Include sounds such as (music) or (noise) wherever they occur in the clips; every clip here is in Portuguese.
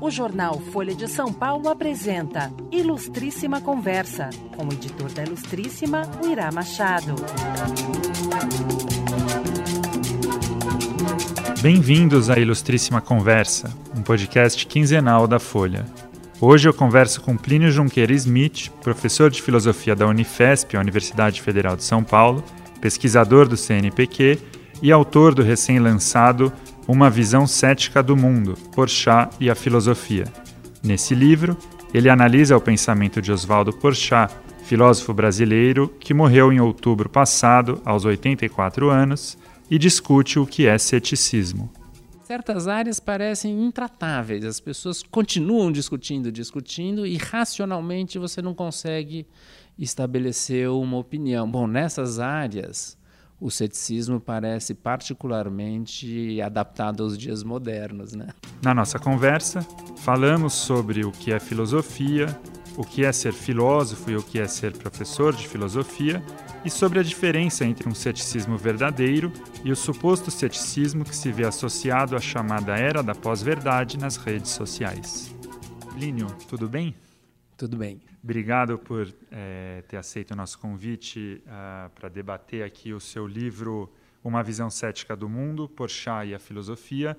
O jornal Folha de São Paulo apresenta Ilustríssima Conversa, com o editor da Ilustríssima, o Irá Machado. Bem-vindos à Ilustríssima Conversa, um podcast quinzenal da Folha. Hoje eu converso com Plínio Junqueira Smith, professor de filosofia da Unifesp, a Universidade Federal de São Paulo, pesquisador do CNPq e autor do recém-lançado Uma Visão Cética do Mundo, Porchat e a Filosofia. Nesse livro, ele analisa o pensamento de Oswaldo Porchat, filósofo brasileiro que morreu em outubro passado, aos 84 anos, e discute o que é ceticismo. Certas áreas parecem intratáveis, as pessoas continuam discutindo, discutindo, e racionalmente você não consegue estabelecer uma opinião. Bom, nessas áreas, o ceticismo parece particularmente adaptado aos dias modernos. Né? Na nossa conversa, falamos sobre o que é filosofia, o que é ser filósofo e o que é ser professor de filosofia, e sobre a diferença entre um ceticismo verdadeiro e o suposto ceticismo que se vê associado à chamada era da pós-verdade nas redes sociais. Plínio, tudo bem? Tudo bem. Obrigado por é, ter aceito o nosso convite uh, ah, para debater aqui o seu livro Uma Visão Cética do Mundo, Porchat e a Filosofia.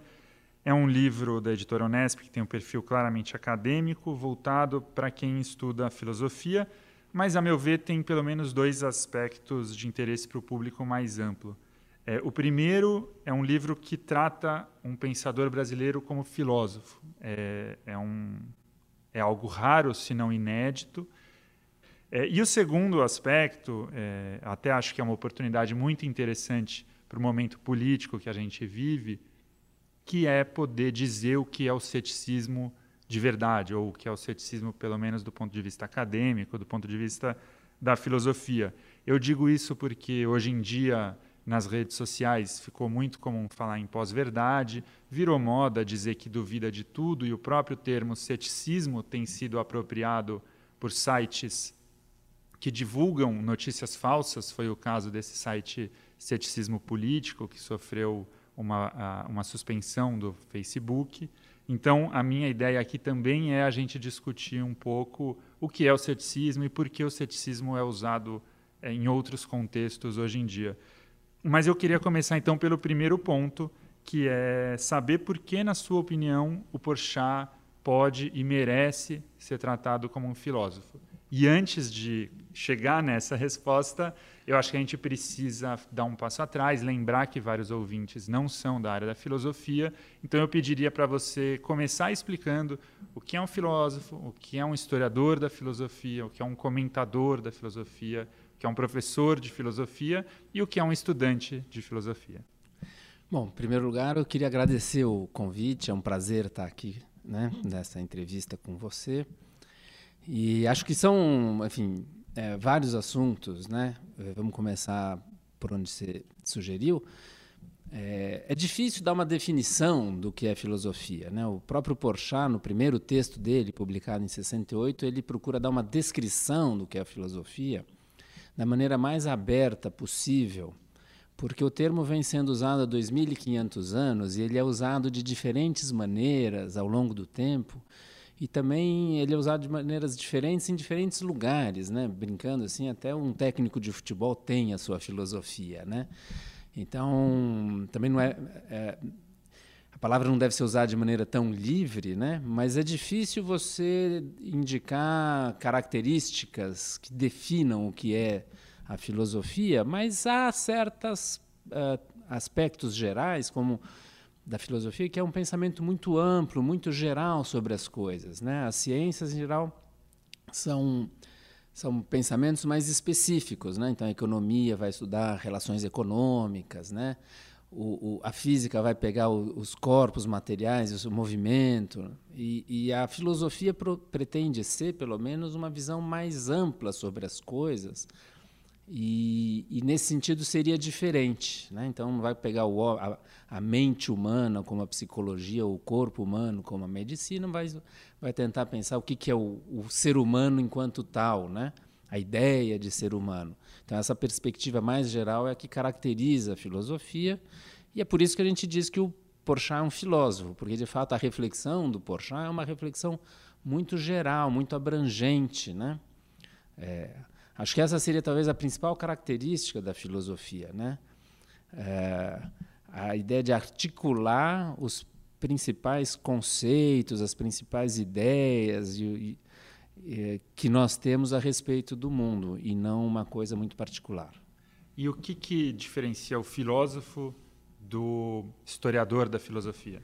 É um livro da editora Unesp que tem um perfil claramente acadêmico, voltado para quem estuda filosofia, mas, a meu ver, tem pelo menos dois aspectos de interesse para o público mais amplo. É, o primeiro é um livro que trata um pensador brasileiro como filósofo. É, é um é algo raro, se não inédito. É, e o segundo aspecto, é, até acho que é uma oportunidade muito interessante para o momento político que a gente vive, que é poder dizer o que é o ceticismo de verdade, ou o que é o ceticismo, pelo menos do ponto de vista acadêmico, do ponto de vista da filosofia. Eu digo isso porque hoje em dia nas redes sociais ficou muito comum falar em pós-verdade, virou moda dizer que duvida de tudo e o próprio termo ceticismo tem sido apropriado por sites que divulgam notícias falsas. Foi o caso desse site Ceticismo Político, que sofreu uma, uma suspensão do Facebook. Então, a minha ideia aqui também é a gente discutir um pouco o que é o ceticismo e por que o ceticismo é usado é, em outros contextos hoje em dia. Mas eu queria começar então pelo primeiro ponto, que é saber por que, na sua opinião, o Porchat pode e merece ser tratado como um filósofo. E antes de chegar nessa resposta, eu acho que a gente precisa dar um passo atrás, lembrar que vários ouvintes não são da área da filosofia. Então eu pediria para você começar explicando o que é um filósofo, o que é um historiador da filosofia, o que é um comentador da filosofia, que é um professor de filosofia e o que é um estudante de filosofia. Bom, em primeiro lugar, eu queria agradecer o convite, é um prazer estar aqui né, nessa entrevista com você. E acho que são, enfim, é, vários assuntos, né? É, vamos começar por onde você sugeriu. É, é, difícil dar uma definição do que é filosofia. Né? O próprio Porchat, no primeiro texto dele, publicado em 68, ele procura dar uma descrição do que é filosofia da maneira mais aberta possível, porque o termo vem sendo usado há 2.500 anos e ele é usado de diferentes maneiras ao longo do tempo. E também ele é usado de maneiras diferentes em diferentes lugares, né? Brincando assim, até um técnico de futebol tem a sua filosofia, né? Então, também não é, é palavra não deve ser usada de maneira tão livre, né? mas é difícil você indicar características que definam o que é a filosofia, mas há certos uh, aspectos gerais, como da filosofia, que é um pensamento muito amplo, muito geral sobre as coisas. Né? As ciências, em geral, são são pensamentos mais específicos, né? Então a economia vai estudar relações econômicas, né? O, o, a física vai pegar o, os corpos materiais, o movimento, e, e a filosofia pro, pretende ser, pelo menos, uma visão mais ampla sobre as coisas, e, e nesse sentido seria diferente. Né? Então, não vai pegar a, a, mente humana como a psicologia, o corpo humano como a medicina, vai, vai tentar pensar o que, que é o, o ser humano enquanto tal, né? a ideia de ser humano. Então, essa perspectiva mais geral é a que caracteriza a filosofia, e é por isso que a gente diz que o Porchat é um filósofo, porque de fato a reflexão do Porchat é uma reflexão muito geral, muito abrangente, né? É, acho que essa seria talvez a principal característica da filosofia, né? É, a ideia de articular os principais conceitos, as principais ideias e, e, que nós temos a respeito do mundo e não uma coisa muito particular. E o que, que diferencia o filósofo do historiador da filosofia?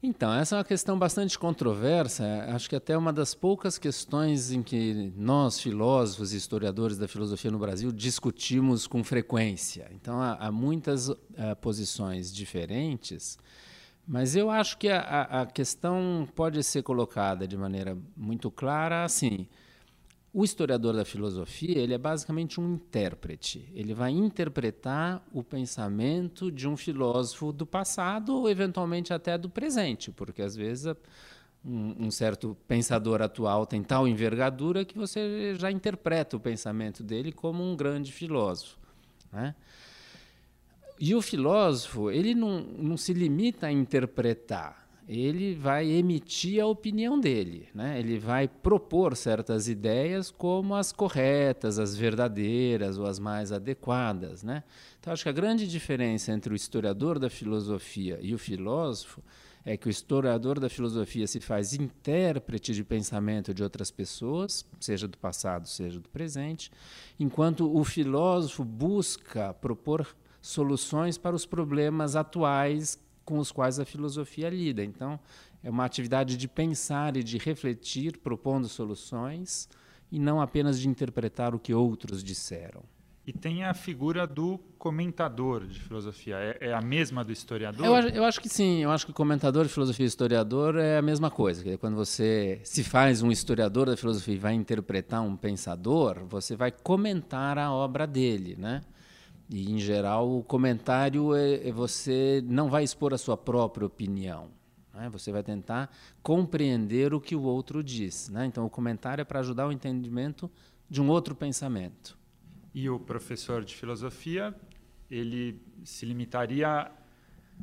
Então, essa é uma questão bastante controversa. Acho que até uma das poucas questões em que nós, filósofos e historiadores da filosofia no Brasil, discutimos com frequência. Então, há, há muitas uh, posições diferentes, mas eu acho que a, a questão pode ser colocada de maneira muito clara assim. O historiador da filosofia ele é basicamente um intérprete. Ele vai interpretar o pensamento de um filósofo do passado ou eventualmente até do presente, porque às vezes um, um, certo pensador atual tem tal envergadura que você já interpreta o pensamento dele como um grande filósofo. Né? E o filósofo ele não, não se limita a interpretar ele vai emitir a opinião dele, né? Ele vai propor certas ideias como as corretas, as verdadeiras ou as mais adequadas, né? Então acho que a grande diferença entre o historiador da filosofia e o filósofo é que o historiador da filosofia se faz intérprete de pensamento de outras pessoas, seja do passado, seja do presente, enquanto o filósofo busca propor soluções para os problemas atuais com os quais a filosofia lida. Então, é uma atividade de pensar e de refletir, propondo soluções, e não apenas de interpretar o que outros disseram. E tem a figura do comentador de filosofia. É, é a mesma do historiador? Eu, eu, acho que sim. Eu acho que comentador de filosofia e historiador é a mesma coisa. Quando você se faz um historiador da filosofia e vai interpretar um pensador, você vai comentar a obra dele, né? E, em geral, o comentário é, é você não vai expor a sua própria opinião. Né? Você vai tentar compreender o que o outro diz. Né? Então, o comentário é para ajudar o entendimento de um outro pensamento. E o professor de filosofia, ele se limitaria a,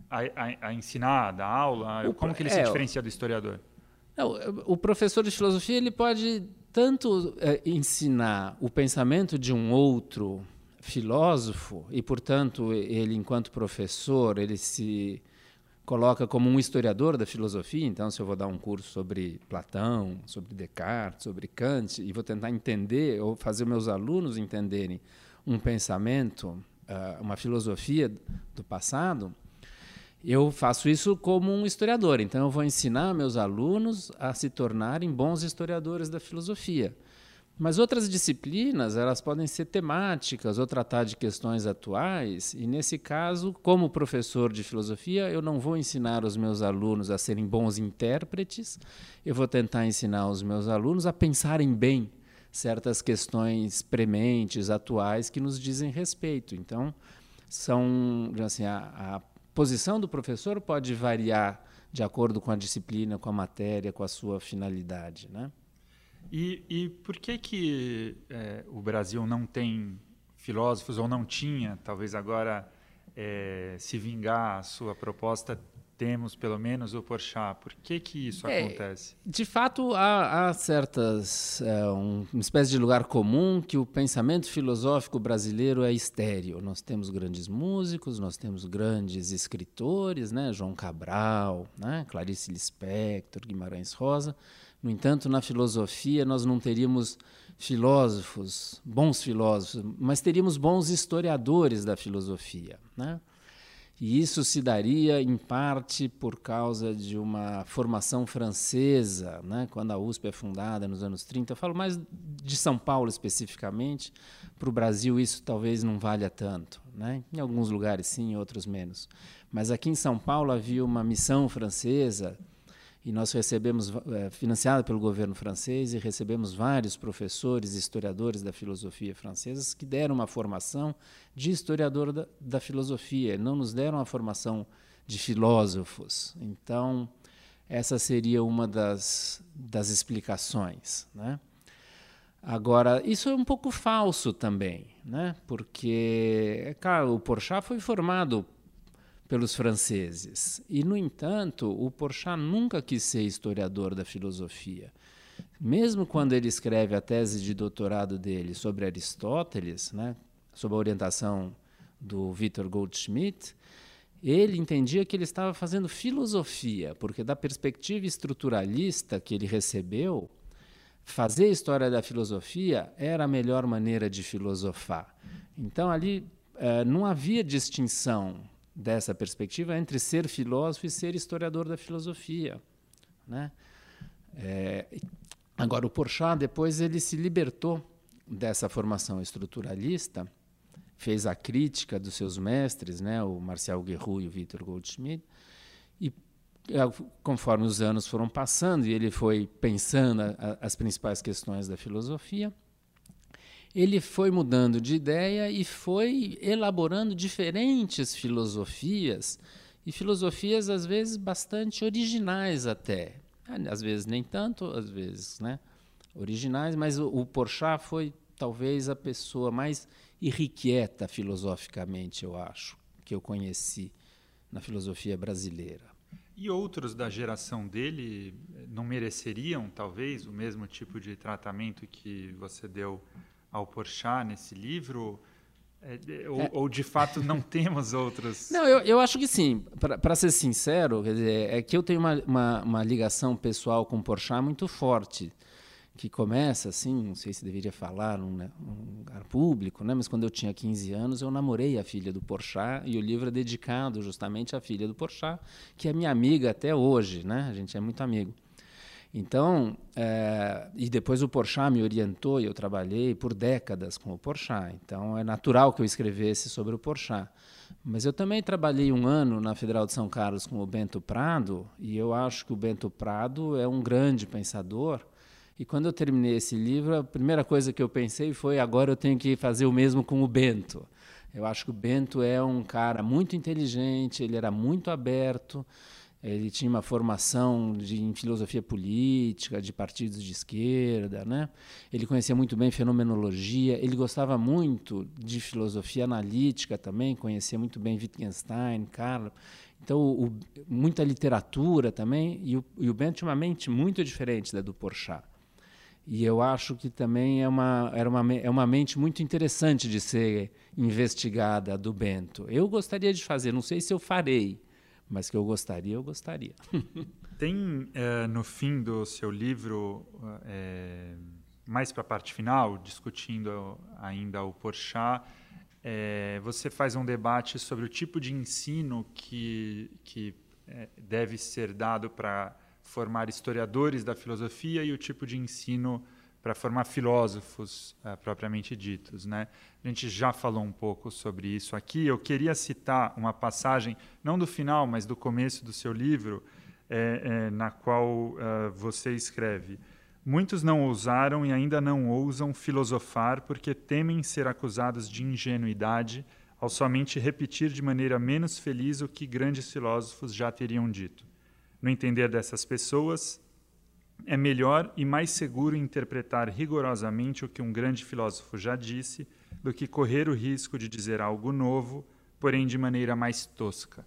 a, a ensinar, a dar aula? O, Como que ele é, se diferencia do historiador? Não, o professor de filosofia ele pode tanto é, ensinar o pensamento de um outro filósofo e, portanto, ele, enquanto professor, ele se coloca como um historiador da filosofia. Então, se eu vou dar um curso sobre Platão, sobre Descartes, sobre Kant, e vou tentar entender ou fazer meus alunos entenderem um pensamento, ah, uma filosofia do passado, eu faço isso como um historiador. Então, eu vou ensinar meus alunos a se tornarem bons historiadores da filosofia. Mas outras disciplinas, elas podem ser temáticas ou tratar de questões atuais, e nesse caso, como professor de filosofia, eu não vou ensinar os meus alunos a serem bons intérpretes, eu vou tentar ensinar os meus alunos a pensarem bem certas questões prementes, atuais, que nos dizem respeito. Então, são, assim, a, a posição do professor pode variar de acordo com a disciplina, com a matéria, com a sua finalidade, né? E, e por que que é, o Brasil não tem filósofos ou não tinha, talvez agora é, se vingar a sua proposta temos pelo menos o Porchat. Por que que isso é, acontece? De fato, há, há certas é, um, uma espécie de lugar comum que o pensamento filosófico brasileiro é estéreo. Nós temos grandes músicos, nós temos grandes escritores, né? João Cabral, né? Clarice Lispector, Guimarães Rosa. No entanto, na filosofia, nós não teríamos filósofos, bons filósofos, mas teríamos bons historiadores da filosofia. Né? E isso se daria, em parte, por causa de uma formação francesa, né? quando a USP é fundada nos anos 30. Eu falo mais de São Paulo especificamente. Para o Brasil, isso talvez não valha tanto. Né? Em alguns lugares, sim, em outros menos. Mas aqui em São Paulo havia uma missão francesa e nós recebemos, é, financiada pelo governo francês, e recebemos vários professores historiadores da filosofia francesa que deram uma formação de historiador da, da filosofia, não nos deram a formação de filósofos. Então, essa seria uma das, das explicações. Né? Agora, isso é um pouco falso também, né? porque, é claro, o Porchat foi formado pelos franceses. E, no entanto, o Porchat nunca quis ser historiador da filosofia. Mesmo quando ele escreve a tese de doutorado dele sobre Aristóteles, né, sob a orientação do Victor Goldschmidt, ele entendia que ele estava fazendo filosofia, porque da perspectiva estruturalista que ele recebeu, fazer história da filosofia era a melhor maneira de filosofar. Então ali eh, não havia distinção dessa perspectiva entre ser filósofo e ser historiador da filosofia, né? É, agora o Porchat depois ele se libertou dessa formação estruturalista fez a crítica dos seus mestres, né, o Marcial Guerrou e o Victor Goldschmidt, e é, conforme os anos foram passando e ele foi pensando a, a, as principais questões da filosofia, ele foi mudando de ideia e foi elaborando diferentes filosofias e filosofias às vezes bastante originais até, às vezes nem tanto, às vezes, né, originais, mas o, o Porchat foi talvez a pessoa mais irrequieta filosoficamente, eu acho, que eu conheci na filosofia brasileira. E outros da geração dele não mereceriam, talvez, o mesmo tipo de tratamento que você deu ao Porchat nesse livro? É, ou, é. ou, de fato não (laughs) temos outros? Não, eu, eu acho que sim. Para ser sincero, dizer, é que eu tenho uma, uma, uma ligação pessoal com o Porchat muito forte que começa assim, não sei se deveria falar num, né, num, lugar público, né, mas quando eu tinha 15 anos eu namorei a filha do Porchat e o livro é dedicado justamente à filha do Porchat, que é minha amiga até hoje, né? A gente é muito amigo. Então, é, e depois o Porchat me orientou e eu trabalhei por décadas com o Porchat. Então, é natural que eu escrevesse sobre o Porchat. Mas eu também trabalhei um ano na Federal de São Carlos com o Bento Prado e eu acho que o Bento Prado é um grande pensador e quando eu terminei esse livro, a primeira coisa que eu pensei foi: agora eu tenho que fazer o mesmo com o Bento. Eu acho que o Bento é um cara muito inteligente, ele era muito aberto, ele tinha uma formação de, em filosofia política, de partidos de esquerda, né? Ele conhecia muito bem fenomenologia, ele gostava muito de filosofia analítica também, conhecia muito bem Wittgenstein, Carlo. Então, o, muita literatura também, e o, e o Bento tinha uma mente muito diferente da do Porchat. E eu acho que também é uma, era uma, é uma mente muito interessante de ser investigada do Bento. Eu gostaria de fazer, não sei se eu farei, mas que eu gostaria, eu gostaria. (laughs) Tem é, no fim do seu livro, é, mais para a parte final, discutindo ainda o Porchat, é, você faz um debate sobre o tipo de ensino que, que deve ser dado para formar historiadores da filosofia e o tipo de ensino para formar filósofos uh, propriamente ditos. Né? A gente já falou um pouco sobre isso aqui. Eu queria citar uma passagem, não do final, mas do começo do seu livro, é, é, na qual uh, você escreve: Muitos não ousaram e ainda não ousam filosofar porque temem ser acusados de ingenuidade ao somente repetir de maneira menos feliz o que grandes filósofos já teriam dito. No entender dessas pessoas, é melhor e mais seguro interpretar rigorosamente o que um grande filósofo já disse do que correr o risco de dizer algo novo, porém de maneira mais tosca.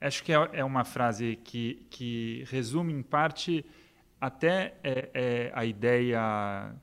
Acho que é, é uma frase que, que resume, em parte, até é, é a ideia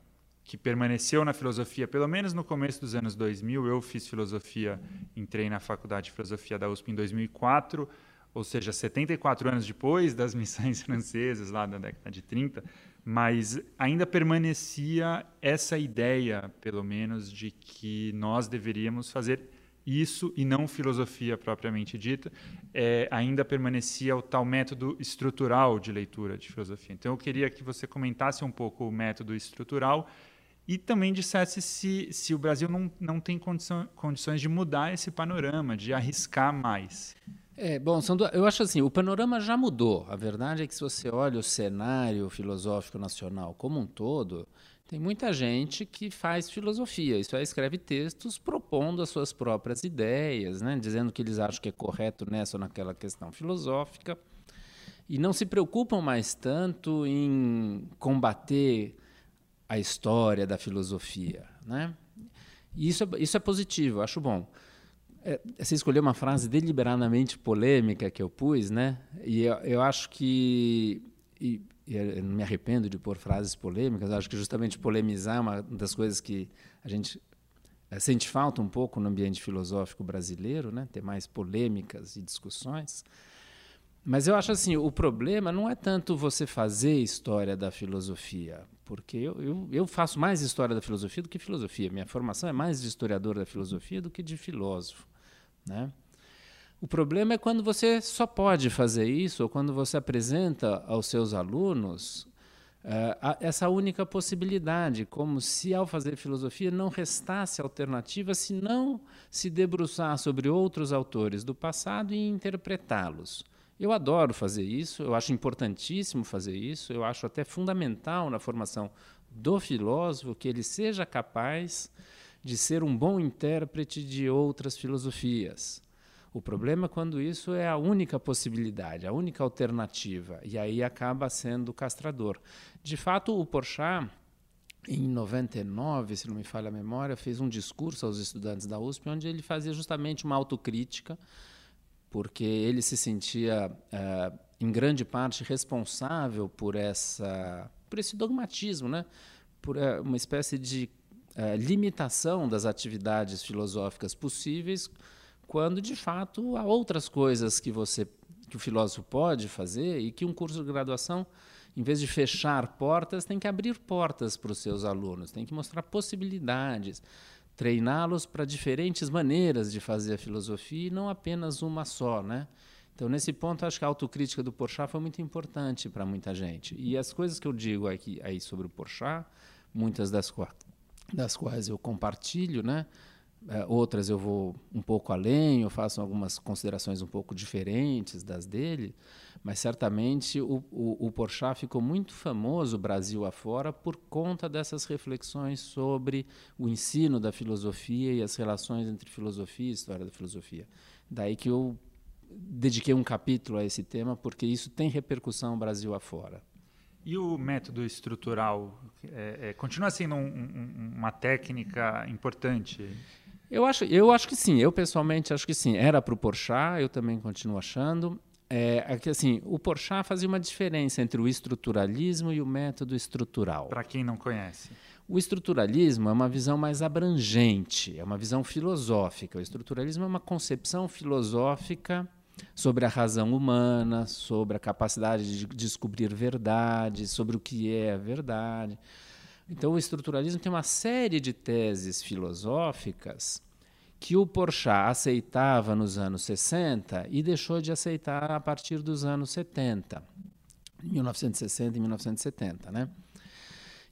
que permaneceu na filosofia, pelo menos no começo dos anos 2000. Eu fiz filosofia, entrei na faculdade de filosofia da USP em 2004 ou seja, 74 anos depois das missões (laughs) francesas, lá da década de 30, mas ainda permanecia essa ideia, pelo menos, de que nós deveríamos fazer isso e não filosofia propriamente dita, é, ainda permanecia o tal método estrutural de leitura de filosofia. Então, eu queria que você comentasse um pouco o método estrutural e também dissesse se, se o Brasil não, não tem condição, condições de mudar esse panorama, de arriscar mais. É, bom, eu acho assim, o panorama já mudou. A verdade é que se você olha o cenário filosófico nacional como um todo, tem muita gente que faz filosofia, isso é, escreve textos propondo as suas próprias ideias, né, dizendo que eles acham que é correto nessa ou naquela questão filosófica, e não se preocupam mais tanto em combater a história da filosofia. Né? E isso, é, isso é positivo, acho bom. É, você escolheu uma frase deliberadamente polêmica que eu pus, né? E eu, eu acho que e, e eu não me arrependo de pôr frases polêmicas. Acho que justamente polemizar é uma das coisas que a gente é, sente falta um pouco no ambiente filosófico brasileiro, né? Ter mais polêmicas e discussões. Mas eu acho assim, o problema não é tanto você fazer história da filosofia, porque eu, eu, eu, faço mais história da filosofia do que filosofia. Minha formação é mais de historiador da filosofia do que de filósofo. Né? O problema é quando você só pode fazer isso, ou quando você apresenta aos seus alunos uh, essa única possibilidade, como se ao fazer filosofia não restasse alternativa senão se debruçar sobre outros autores do passado e interpretá-los. Eu adoro fazer isso, eu acho importantíssimo fazer isso, eu acho até fundamental na formação do filósofo que ele seja capaz de ser um bom intérprete de outras filosofias. O problema é quando isso é a única possibilidade, a única alternativa, e aí acaba sendo castrador. De fato, o Porchat, em 99, se não me falha a memória, fez um discurso aos estudantes da USP onde ele fazia justamente uma autocrítica porque ele se sentia, uh, em grande parte, responsável por, essa, por esse dogmatismo, né? por uh, uma espécie de uh, limitação das atividades filosóficas possíveis, quando, de fato, há outras coisas que, você, que o filósofo pode fazer e que um curso de graduação, em vez de fechar portas, tem que abrir portas para os seus alunos, tem que mostrar possibilidades treiná-los para diferentes maneiras de fazer a filosofia e não apenas uma só, né? Então, nesse ponto, acho que a autocrítica do Porchat foi muito importante para muita gente. E as coisas que eu digo aqui aí sobre o Porchat, muitas das, das quais eu compartilho, né? É, outras eu vou um pouco além, eu faço algumas considerações um pouco diferentes das dele, mas certamente o, o, o Porchat ficou muito famoso Brasil afora por conta dessas reflexões sobre o ensino da filosofia e as relações entre filosofia e história da filosofia. Daí que eu dediquei um capítulo a esse tema, porque isso tem repercussão Brasil afora. E o método estrutural é, é, continua sendo um, um, uma técnica importante? Eu acho, eu acho que sim. Eu pessoalmente acho que sim. Era para o Porchat, eu também continuo achando. É, é, que assim, o Porchat fazia uma diferença entre o estruturalismo e o método estrutural. Para quem não conhece. O estruturalismo é uma visão mais abrangente, é uma visão filosófica. O estruturalismo é uma concepção filosófica sobre a razão humana, sobre a capacidade de descobrir verdade, sobre o que é a verdade. Então, o estruturalismo tem uma série de teses filosóficas que o Porchat aceitava nos anos 60 e deixou de aceitar a partir dos anos 70, 1960 e 1970, né?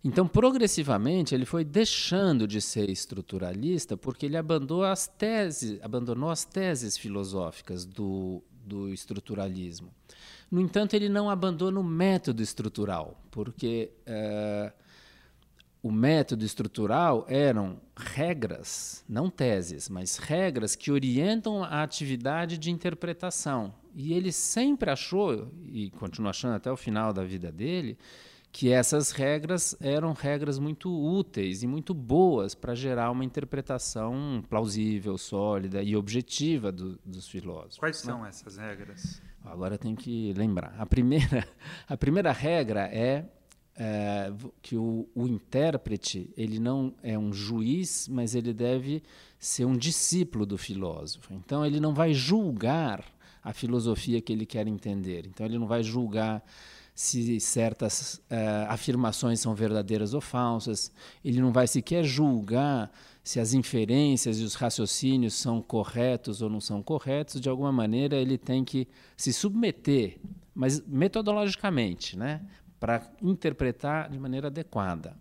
Então, progressivamente, ele foi deixando de ser estruturalista porque ele abandonou as teses, abandonou as teses filosóficas do, do estruturalismo. No entanto, ele não abandona o método estrutural, porque uh, o método estrutural eram regras, não teses, mas regras que orientam a atividade de interpretação. E ele sempre achou, e continua achando até o final da vida dele, que essas regras eram regras muito úteis e muito boas para gerar uma interpretação plausível, sólida e objetiva do, dos filósofos. Quais né? são essas regras? Agora eu tenho que lembrar. A primeira, a primeira regra é é, que o, o, intérprete ele não é um juiz, mas ele deve ser um discípulo do filósofo. Então ele não vai julgar a filosofia que ele quer entender. Então ele não vai julgar se certas uh, afirmações são verdadeiras ou falsas. Ele não vai sequer julgar se as inferências e os raciocínios são corretos ou não são corretos. De alguma maneira ele tem que se submeter, mas metodologicamente, né? para interpretar de maneira adequada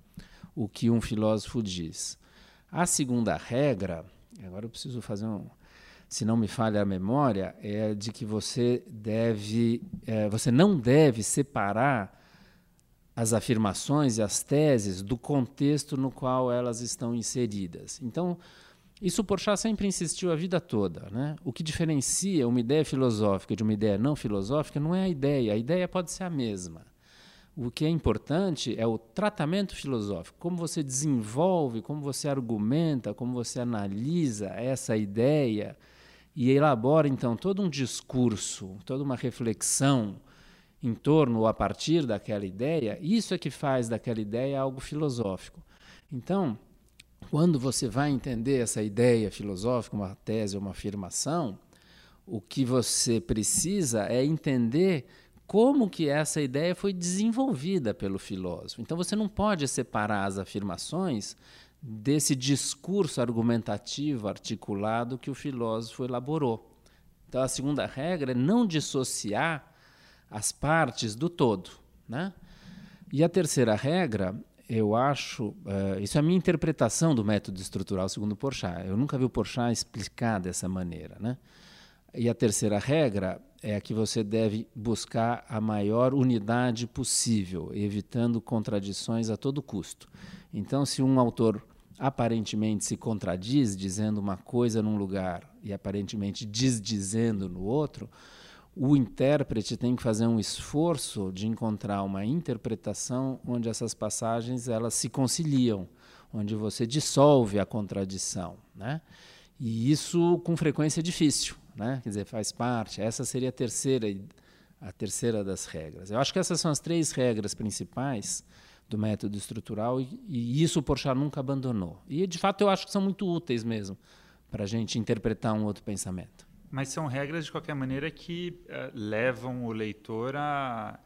o que um filósofo diz. A segunda regra, agora eu preciso fazer um, se não me falha a memória, é de que você deve, é, você não deve separar as afirmações e as teses do contexto no qual elas estão inseridas. Então, isso Porchat sempre insistiu a vida toda. Né? O que diferencia uma ideia filosófica de uma ideia não filosófica não é a ideia, a ideia pode ser a mesma. O que é importante é o tratamento filosófico, como você desenvolve, como você argumenta, como você analisa essa ideia e elabora então todo um discurso, toda uma reflexão em torno ou a partir daquela ideia, isso é que faz daquela ideia algo filosófico. Então, quando você vai entender essa ideia filosófica, uma tese, uma afirmação, o que você precisa é entender como que essa ideia foi desenvolvida pelo filósofo. Então você não pode separar as afirmações desse discurso argumentativo articulado que o filósofo elaborou. Então a segunda regra é não dissociar as partes do todo, né? E a terceira regra, eu acho, uh, isso é a minha interpretação do método estrutural segundo Porchat. Eu nunca vi o Porchat explicar dessa maneira, né? E a terceira regra é que você deve buscar a maior unidade possível, evitando contradições a todo custo. Então, se um autor aparentemente se contradiz, dizendo uma coisa num lugar e aparentemente desdizendo no outro, o intérprete tem que fazer um esforço de encontrar uma interpretação onde essas passagens elas se conciliam, onde você dissolve a contradição, né? E isso com frequência é difícil né? Quer dizer, faz parte. Essa seria a terceira, a terceira das regras. Eu acho que essas são as três regras principais do método estrutural e, e isso o Porchat nunca abandonou. E de fato eu acho que são muito úteis mesmo para a gente interpretar um outro pensamento. Mas são regras de qualquer maneira que uh, levam o leitor a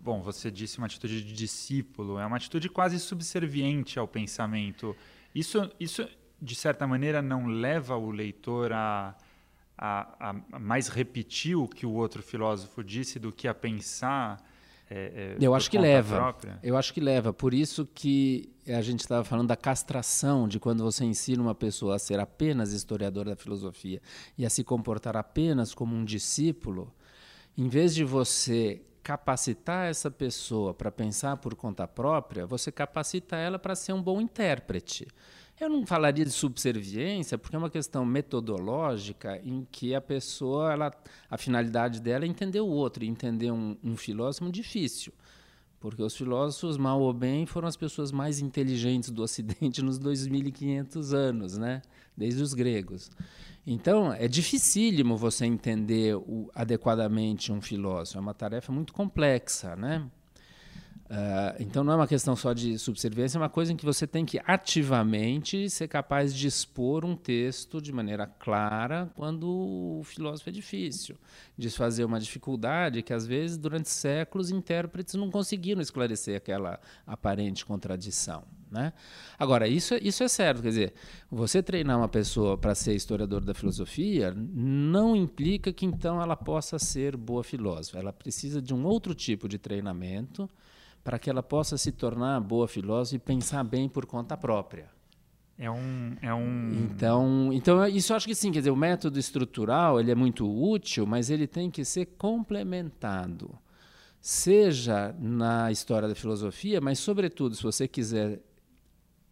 Bom, você disse uma atitude de discípulo, é uma atitude quase subserviente ao pensamento. Isso, isso de certa maneira, não leva o leitor a, a, a, mais repetir o que o outro filósofo disse do que a pensar é, é, eu acho que leva. própria? eu acho que leva. Por isso que a gente estava falando da castração de quando você ensina uma pessoa a ser apenas historiador da filosofia e a se comportar apenas como um discípulo em vez de você capacitar essa pessoa para pensar por conta própria você capacita ela para ser um bom intérprete eu não falaria de subserviência, porque é uma questão metodológica em que a pessoa, ela, a finalidade dela é entender o outro, entender um, um filósofo é difícil. Porque os filósofos, mal ou bem, foram as pessoas mais inteligentes do Ocidente (laughs) nos 2.500 anos, né? desde os gregos. Então, é dificílimo você entender o, adequadamente um filósofo, é uma tarefa muito complexa. Né? Uh, então não é uma questão só de subserviência, é uma coisa em que você tem que ativamente ser capaz de expor um texto de maneira clara quando o filósofo é difícil, desfazer uma dificuldade que às vezes durante séculos intérpretes não conseguiram esclarecer aquela aparente contradição. Né? Agora, isso, é, isso é certo, quer dizer, você treinar uma pessoa para ser historiador da filosofia não implica que então ela possa ser boa filósofa. Ela precisa de um outro tipo de treinamento para que ela possa se tornar boa filósofa e pensar bem por conta própria. É um, é um... Então, então, isso acho que sim, quer dizer, o método estrutural ele é muito útil, mas ele tem que ser complementado. Seja na história da filosofia, mas, sobretudo, se você quiser,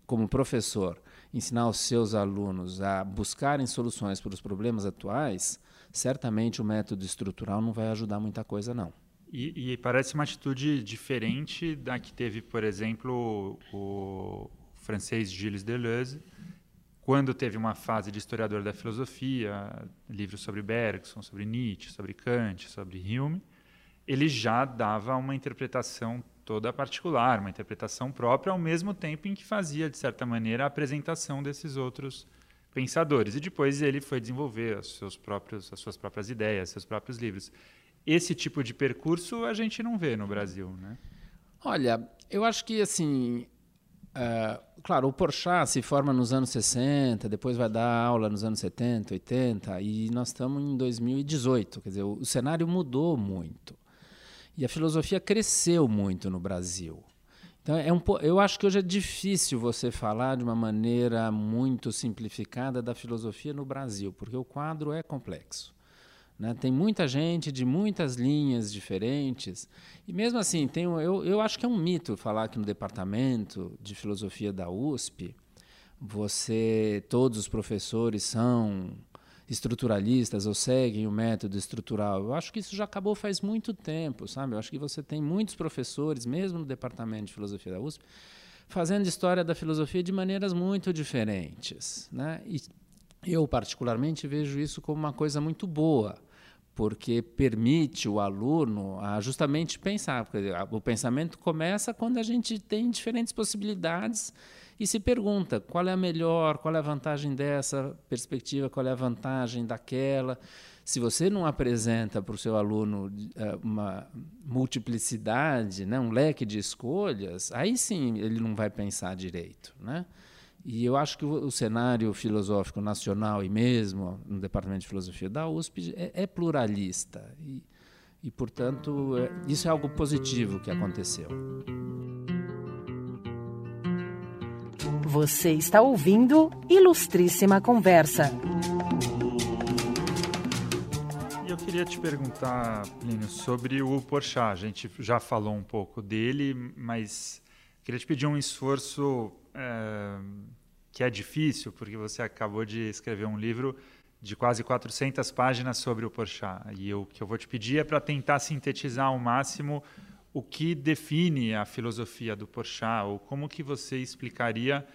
como professor, ensinar os seus alunos a buscarem soluções para os problemas atuais, certamente o método estrutural não vai ajudar muita coisa, não. E, e, parece uma atitude diferente da que teve, por exemplo, o, francês Gilles Deleuze, quando teve uma fase de historiador da filosofia, livros sobre Bergson, sobre Nietzsche, sobre Kant, sobre Hume, ele já dava uma interpretação toda particular, uma interpretação própria, ao mesmo tempo em que fazia, de certa maneira, a apresentação desses outros pensadores. E depois ele foi desenvolver seus próprios, as suas próprias ideias, seus próprios livros esse tipo de percurso a gente não vê no Brasil, né? Olha, eu acho que assim, uh, claro, o Porchat se forma nos anos 60, depois vai dar aula nos anos 70, 80 e nós estamos em 2018, quer dizer, o, o cenário mudou muito e a filosofia cresceu muito no Brasil. Então, é um, eu acho que hoje é difícil você falar de uma maneira muito simplificada da filosofia no Brasil, porque o quadro é complexo. Né? Tem muita gente de muitas linhas diferentes. E mesmo assim, tem, eu, eu acho que é um mito falar que no departamento de filosofia da USP, você todos os professores são estruturalistas ou seguem o método estrutural. Eu acho que isso já acabou faz muito tempo, sabe? Eu acho que você tem muitos professores, mesmo no departamento de filosofia da USP, fazendo história da filosofia de maneiras muito diferentes, né? E Eu, particularmente, vejo isso como uma coisa muito boa, porque permite o aluno a justamente pensar. O pensamento começa quando a gente tem diferentes possibilidades e se pergunta qual é a melhor, qual é a vantagem dessa perspectiva, qual é a vantagem daquela. Se você não apresenta para o seu aluno uh, uma multiplicidade, né, um leque de escolhas, aí sim ele não vai pensar direito. Né? E eu acho que o, o, cenário filosófico nacional e mesmo no Departamento de Filosofia da USP é, é pluralista. E, e portanto, é, isso é algo positivo que aconteceu. Você está ouvindo Ilustríssima Conversa. E eu queria te perguntar, Plínio, sobre o Porchat. A gente já falou um pouco dele, mas queria te pedir um esforço é, que é difícil, porque você acabou de escrever um livro de quase 400 páginas sobre o Porchat. E o que eu vou te pedir é para tentar sintetizar ao máximo o que define a filosofia do Porchat, ou como que você explicaria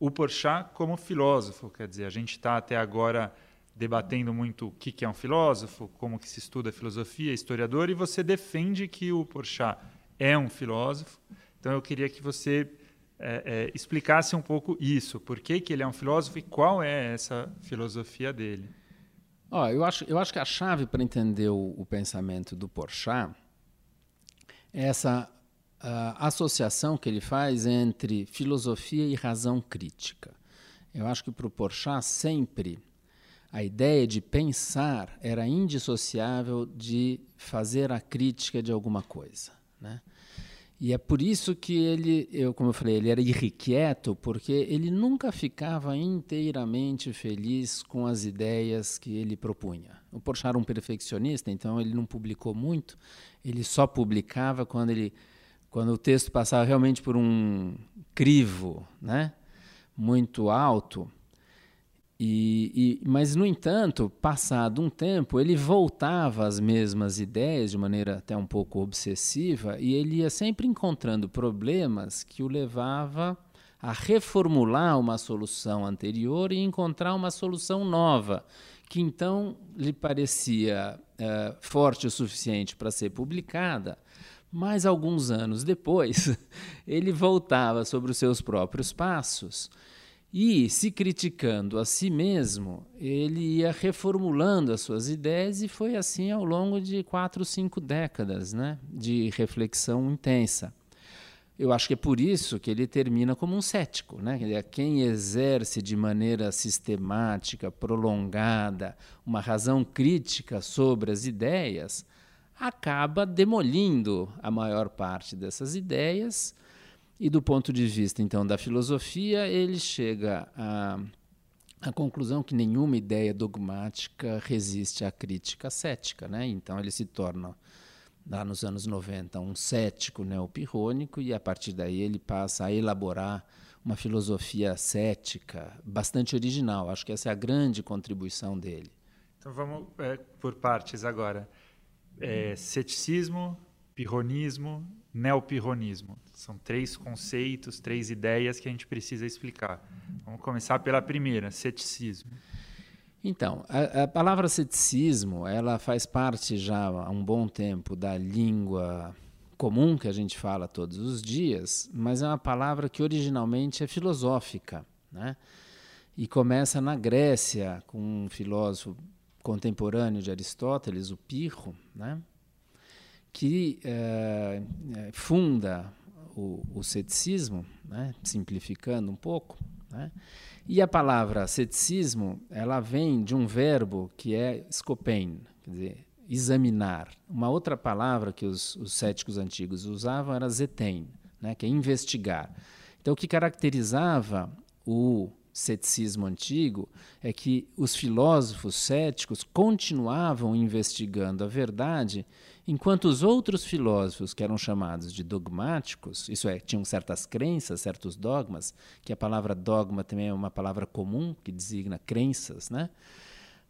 o Porchat como filósofo. Quer dizer, a gente está até agora debatendo muito o que, que é um filósofo, como que se estuda filosofia, historiador, e você defende que o Porchat é um filósofo. Então eu queria que você é, é, explicasse um pouco isso, por que, que ele é um filósofo e qual é essa filosofia dele. Oh, eu, acho, eu acho que a chave para entender o, o, pensamento do Porchat é essa associação que ele faz entre filosofia e razão crítica. Eu acho que para o Porchat sempre a ideia de pensar era indissociável de fazer a crítica de alguma coisa. Né? E é por isso que ele, eu, como eu falei, ele era irrequieto, porque ele nunca ficava inteiramente feliz com as ideias que ele propunha. O Porchat era um perfeccionista, então ele não publicou muito, ele só publicava quando, ele, quando o texto passava realmente por um crivo né, muito alto. E, e, mas, no entanto, passado um tempo, ele voltava às mesmas ideias de maneira até um pouco obsessiva e ele ia sempre encontrando problemas que o levava a reformular uma solução anterior e encontrar uma solução nova, que então lhe parecia uh, forte o suficiente para ser publicada, mas alguns anos depois (laughs) ele voltava sobre os seus próprios passos e, se criticando a si mesmo, ele ia reformulando as suas ideias e foi assim ao longo de quatro, cinco décadas né, de reflexão intensa. Eu acho que é por isso que ele termina como um cético. Né? Quem exerce de maneira sistemática, prolongada, uma razão crítica sobre as ideias, acaba demolindo a maior parte dessas ideias e do ponto de vista, então, da filosofia, ele chega à, conclusão que nenhuma ideia dogmática resiste à crítica cética. Né? Então, ele se torna, lá nos anos 90, um cético neopirrônico, e a partir daí ele passa a elaborar uma filosofia cética bastante original. Acho que essa é a grande contribuição dele. Então, vamos é, por partes agora. É, ceticismo, pirronismo neopirronismo. São três conceitos, três ideias que a gente precisa explicar. Vamos começar pela primeira, ceticismo. Então, a, a, palavra ceticismo, ela faz parte já há um bom tempo da língua comum que a gente fala todos os dias, mas é uma palavra que originalmente é filosófica, né? E começa na Grécia com um filósofo contemporâneo de Aristóteles, o Pirro, né? Que é, funda o, o ceticismo, né, simplificando um pouco. Né, e a palavra ceticismo ela vem de um verbo que é scopein, quer dizer, examinar. Uma outra palavra que os, os céticos antigos usavam era zetein, né, que é investigar. Então, o que caracterizava o ceticismo antigo é que os filósofos céticos continuavam investigando a verdade Enquanto os outros filósofos, que eram chamados de dogmáticos, isso é, tinham certas crenças, certos dogmas, que a palavra dogma também é uma palavra comum que designa crenças, né?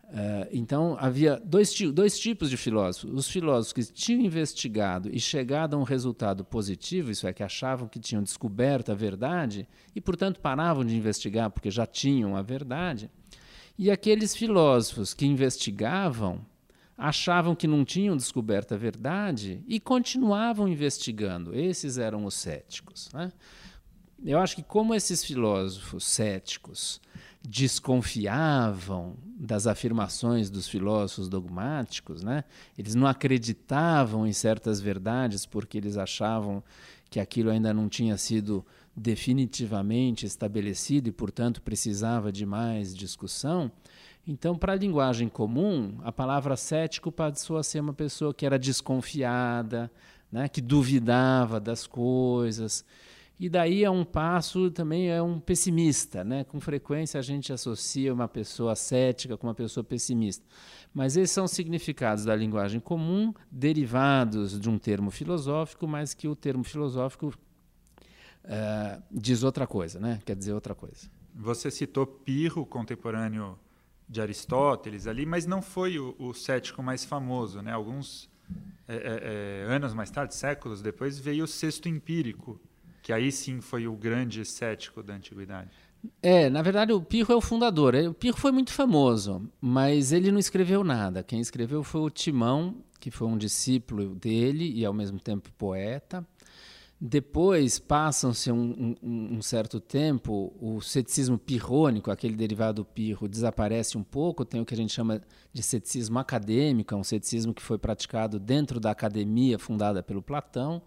Uh, então, havia dois, dois tipos de filósofos. Os filósofos que tinham investigado e chegado a um resultado positivo, isso é, que achavam que tinham descoberto a verdade e, portanto, paravam de investigar porque já tinham a verdade. E aqueles filósofos que investigavam achavam que não tinham descoberto a verdade e continuavam investigando. Esses eram os céticos. Né? Eu acho que, como esses filósofos céticos desconfiavam das afirmações dos filósofos dogmáticos, né? eles não acreditavam em certas verdades porque eles achavam que aquilo ainda não tinha sido definitivamente estabelecido e, portanto, precisava de mais discussão. Então, para a linguagem comum, a palavra cético passou a ser uma pessoa que era desconfiada, né, que duvidava das coisas. E daí é um passo também é um pessimista, né? Com frequência a gente associa uma pessoa cética com uma pessoa pessimista. Mas esses são significados da linguagem comum derivados de um termo filosófico, mas que o termo filosófico uh, diz outra coisa, né? Quer dizer outra coisa. Você citou Pirro, contemporâneo de Aristóteles ali, mas não foi o, o cético mais famoso, né? Alguns é, é, é, anos mais tarde, séculos depois, veio o sexto empírico, que aí sim foi o grande cético da antiguidade. É, na verdade o Pirro é o fundador. O Pirro foi muito famoso, mas ele não escreveu nada. Quem escreveu foi o Timão, que foi um discípulo dele e ao mesmo tempo poeta. Depois, passam-se um, um, um, certo tempo, o ceticismo pirrônico, aquele derivado do pirro, desaparece um pouco, tem o que a gente chama de ceticismo acadêmico, é um ceticismo que foi praticado dentro da academia fundada pelo Platão.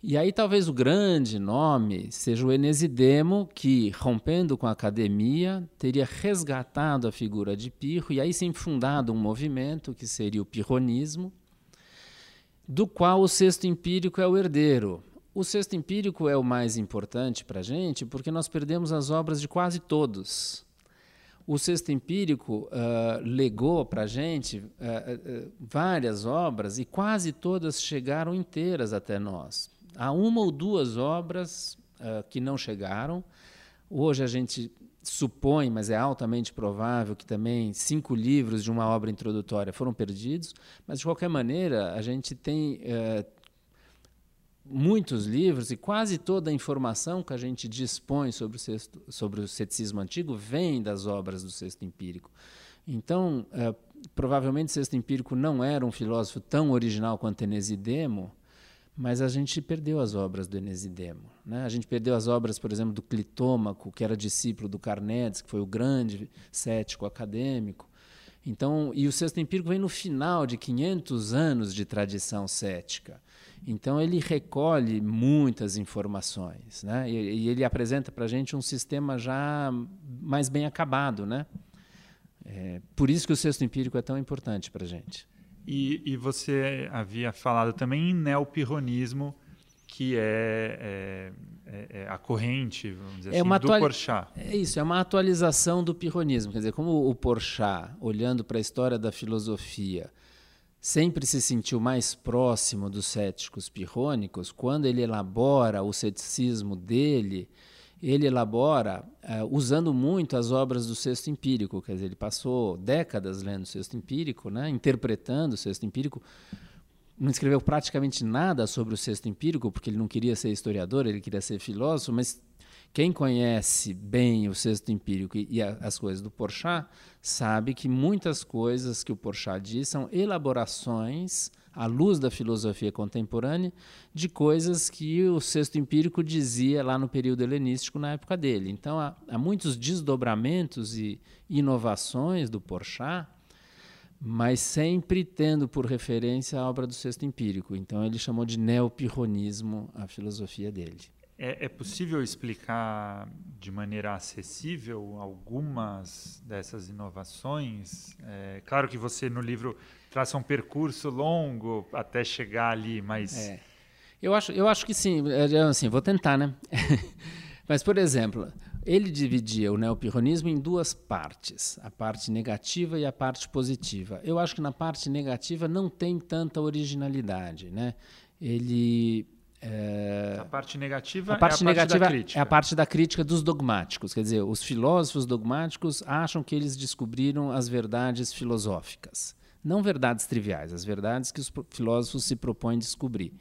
E aí talvez o grande nome seja o Enesidemo, que, rompendo com a academia, teria resgatado a figura de Pirro e aí sim fundado um movimento que seria o pirronismo, do qual o sexto empírico é o herdeiro. O sexto empírico é o mais importante para a gente porque nós perdemos as obras de quase todos. O sexto empírico uh, legou para a gente uh, uh, várias obras e quase todas chegaram inteiras até nós. Há uma ou duas obras que não chegaram. Hoje a gente supõe, mas é altamente provável que também cinco livros de uma obra introdutória foram perdidos, mas de qualquer maneira a gente tem muitos livros e quase toda a informação que a gente dispõe sobre o, sexto, sobre o ceticismo antigo vem das obras do sexto empírico. Então, é, provavelmente sexto empírico não era um filósofo tão original quanto Enesidemo, mas a gente perdeu as obras do Enesidemo. Né? A gente perdeu as obras, por exemplo, do Clitômaco, que era discípulo do Carnedes, que foi o grande cético acadêmico. Então, e o sexto empírico vem no final de 500 anos de tradição cética. Então ele recolhe muitas informações, né? E, e ele apresenta para a gente um sistema já mais bem acabado, né? É, por isso que o sexto empírico é tão importante para a gente. E, e, você havia falado também em neopirronismo, que é, é, é, é, a corrente, vamos dizer é assim, do Porchat. É isso, é uma atualização do pirronismo. Quer dizer, como o Porchat, olhando para a história da filosofia, sempre se sentiu mais próximo dos céticos pirrônicos, quando ele elabora o ceticismo dele, ele elabora uh, usando muito as obras do sexto empírico, quer dizer, ele passou décadas lendo o sexto empírico, né, interpretando o sexto empírico, não escreveu praticamente nada sobre o sexto empírico, porque ele não queria ser historiador, ele queria ser filósofo, mas quem conhece bem o sexto empírico e, e a, as coisas do Porchat sabe que muitas coisas que o Porchat diz são elaborações à luz da filosofia contemporânea de coisas que o sexto empírico dizia lá no período helenístico na época dele. Então há, há muitos desdobramentos e inovações do Porchat, mas sempre tendo por referência a obra do sexto empírico. Então ele chamou de neopirronismo a filosofia dele. É, é, possível explicar de maneira acessível algumas dessas inovações? É, claro que você no livro traça um percurso longo até chegar ali, mas é. eu acho, eu acho que sim. É, é, assim, vou tentar, né? (laughs) mas por exemplo, ele dividia o neopirronismo em duas partes, a parte negativa e a parte positiva. Eu acho que na parte negativa não tem tanta originalidade, né? Ele é... A parte negativa, a parte é a negativa parte. É a parte da crítica dos dogmáticos. Quer dizer, os filósofos dogmáticos acham que eles descobriram as verdades filosóficas. Não verdades triviais, as verdades que os filósofos se propõem descobrir.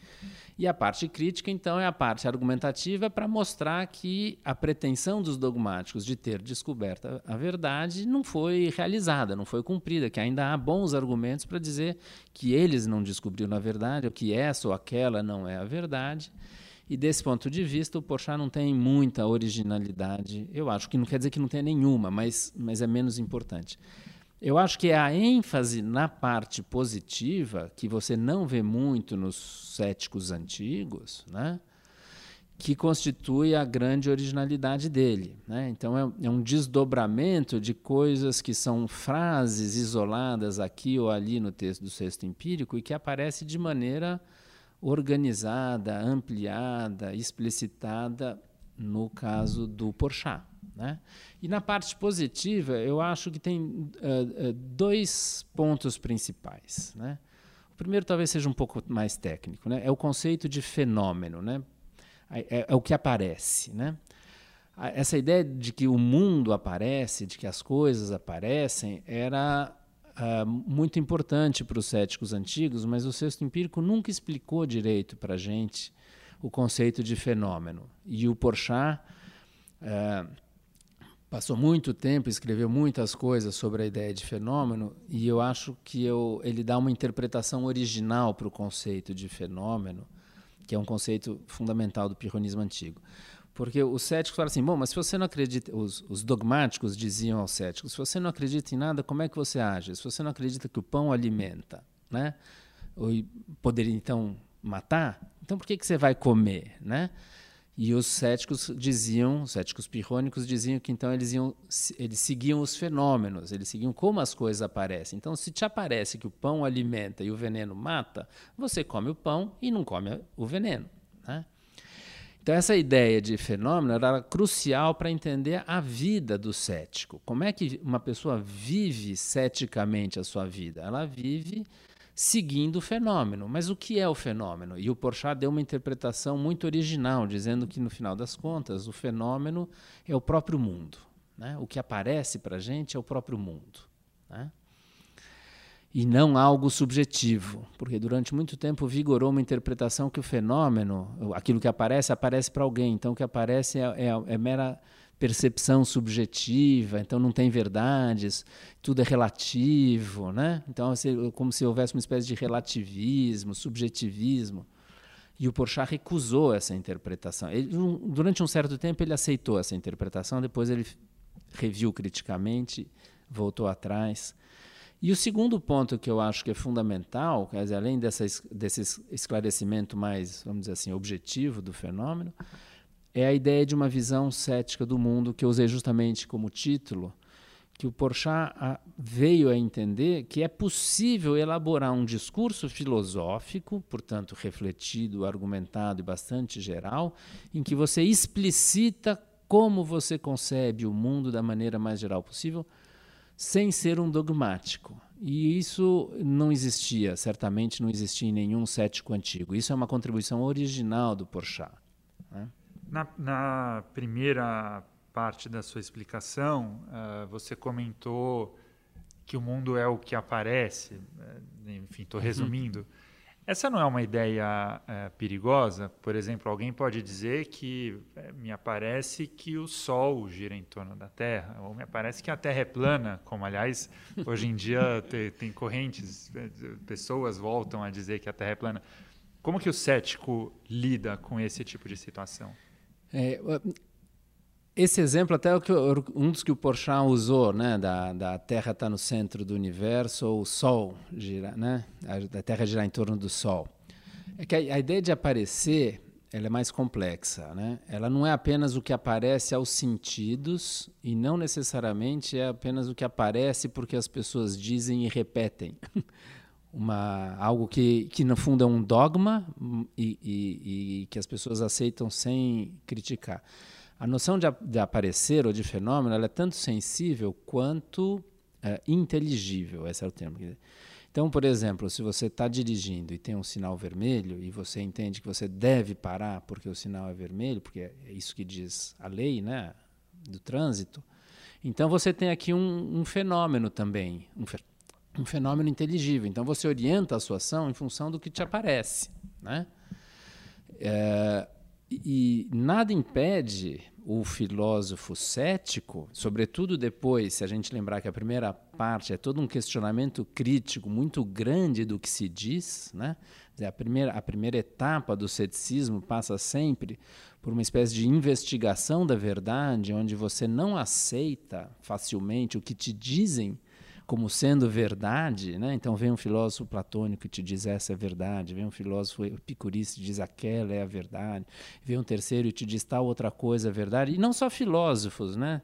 E a parte crítica, então, é a parte argumentativa para mostrar que a pretensão dos dogmáticos de ter descoberto a verdade não foi realizada, não foi cumprida, que ainda há bons argumentos para dizer que eles não descobriram a verdade, ou que essa ou aquela não é a verdade. E desse ponto de vista, o Porchat não tem muita originalidade. Eu acho que não quer dizer que não tenha nenhuma, mas, mas é menos importante. Eu acho que é a ênfase na parte positiva, que você não vê muito nos céticos antigos, né? que constitui a grande originalidade dele. Né? Então, é, é, um desdobramento de coisas que são frases isoladas aqui ou ali no texto do Sexto Empírico e que aparece de maneira organizada, ampliada, explicitada no caso do Porchat. Né? E na parte positiva, eu acho que tem uh, dois pontos principais. Né? O primeiro talvez seja um pouco mais técnico, né? é o conceito de fenômeno, né? é, é o que aparece. Né? Essa ideia de que o mundo aparece, de que as coisas aparecem, era uh, muito importante para os céticos antigos, mas o sexto empírico nunca explicou direito para a gente o conceito de fenômeno. E o Porchat uh, passou muito tempo, escreveu muitas coisas sobre a ideia de fenômeno, e eu acho que eu, ele dá uma interpretação original para o conceito de fenômeno, que é um conceito fundamental do pirronismo antigo. Porque os céticos falam assim: bom, mas se você não acredita, os, os, dogmáticos diziam aos céticos: se você não acredita em nada, como é que você age? Se você não acredita que o pão alimenta, né? Ou poderia então matar, então por que, que você vai comer, né? E os céticos diziam, os céticos pirrônicos diziam que então eles iam, eles seguiam os fenômenos, eles seguiam como as coisas aparecem. Então, se te aparece que o pão alimenta e o veneno mata, você come o pão e não come o veneno. Né? Então, essa ideia de fenômeno era crucial para entender a vida do cético. Como é que uma pessoa vive ceticamente a sua vida? Ela vive seguindo o fenômeno. Mas o que é o fenômeno? E o Porchat deu uma interpretação muito original, dizendo que, no final das contas, o fenômeno é o próprio mundo. Né? O que aparece para a gente é o próprio mundo. Né? E não algo subjetivo, porque durante muito tempo vigorou uma interpretação que o fenômeno, aquilo que aparece, aparece para alguém. Então, o que aparece é, é, é mera percepção subjetiva, então não tem verdades, tudo é relativo, né? Então, como se houvesse uma espécie de relativismo, subjetivismo. E o Porchat recusou essa interpretação. Ele, durante um certo tempo ele aceitou essa interpretação, depois ele reviu criticamente, voltou atrás. E o segundo ponto que eu acho que é fundamental, quer dizer, além dessa, desse esclarecimento mais, vamos dizer assim, objetivo do fenômeno, é a ideia de uma visão cética do mundo que eu usei justamente como título, que o Porchat veio a entender que é possível elaborar um discurso filosófico, portanto refletido, argumentado e bastante geral, em que você explicita como você concebe o mundo da maneira mais geral possível, sem ser um dogmático. E isso não existia, certamente não existia em nenhum cético antigo. Isso é uma contribuição original do Porchat. Na, na, primeira parte da sua explicação, uh, você comentou que o mundo é o que aparece. Uh, enfim, estou uhum. resumindo. Uhum. Essa não é uma ideia uh, perigosa? Por exemplo, alguém pode dizer que me aparece que o Sol gira em torno da Terra, ou me aparece que a Terra é plana, como, aliás, hoje em dia tem, tem correntes, pessoas voltam a dizer que a Terra é plana. Como que o cético lida com esse tipo de situação? É, esse exemplo até é um dos que o Porchat usou, né, da, da Terra estar tá no centro do universo ou o Sol gira, né, a, Terra girar em torno do Sol. É que a, a, ideia de aparecer ela é mais complexa, né? Ela não é apenas o que aparece aos sentidos e não necessariamente é apenas o que aparece porque as pessoas dizem e repetem. (laughs) uma algo que, que no fundo é um dogma e, e, e que as pessoas aceitam sem criticar. A noção de, de aparecer ou de fenômeno é tanto sensível quanto é, inteligível, esse é o termo. Então, por exemplo, se você está dirigindo e tem um sinal vermelho e você entende que você deve parar porque o sinal é vermelho, porque é isso que diz a lei né, do trânsito, então você tem aqui um, um fenômeno também, um, um fenômeno inteligível. Então você orienta a sua ação em função do que te aparece. Né? É, e nada impede o filósofo cético, sobretudo depois, se a gente lembrar que a primeira parte é todo um questionamento crítico muito grande do que se diz, né? A primeira, a primeira etapa do ceticismo passa sempre por uma espécie de investigação da verdade, onde você não aceita facilmente o que te dizem como sendo verdade, né? Então vem um filósofo platônico que te diz essa é verdade, vem um filósofo epicurista e diz aquela é a verdade, vem um terceiro e te diz tal outra coisa é verdade. E não só filósofos, né?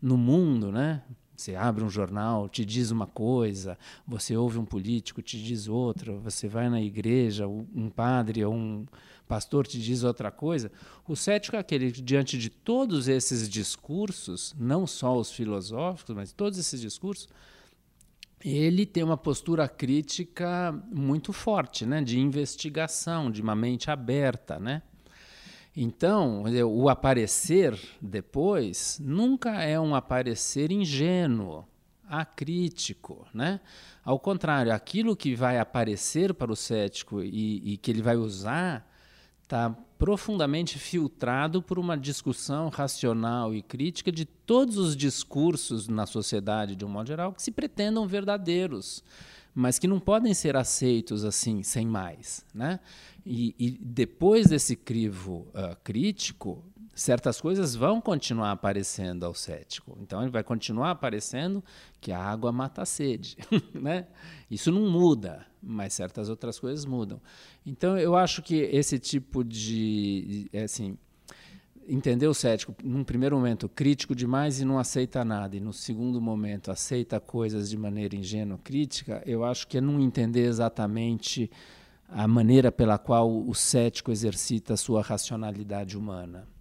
No mundo, né? Você abre um jornal, te diz uma coisa, você ouve um político, te diz outra, você vai na igreja, um padre ou um pastor te diz outra coisa. O cético é aquele que, diante de todos esses discursos, não só os filosóficos, mas todos esses discursos, ele tem uma postura crítica muito forte, né, de investigação, de uma mente aberta, né? Então, o aparecer depois nunca é um aparecer ingênuo, acrítico, né? Ao contrário, aquilo que vai aparecer para o cético e, e que ele vai usar está profundamente filtrado por uma discussão racional e crítica de todos os discursos na sociedade, de um modo geral, que se pretendam verdadeiros, mas que não podem ser aceitos assim, sem mais. Né? E, e depois desse crivo uh, crítico, certas coisas vão continuar aparecendo ao cético. Então ele vai continuar aparecendo que a água mata a sede, (laughs) né? Isso não muda, mas certas outras coisas mudam. Então eu acho que esse tipo de, é assim, entender o cético, num primeiro momento crítico demais e não aceita nada, e no segundo momento aceita coisas de maneira ingênua, crítica, eu acho que é não entender exatamente a maneira pela qual o cético exercita a sua racionalidade humana.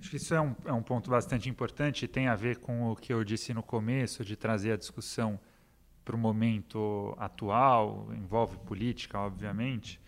Acho que isso é um, é um ponto bastante importante tem a ver com o que eu disse no começo, de trazer a discussão para o momento atual, envolve política, obviamente,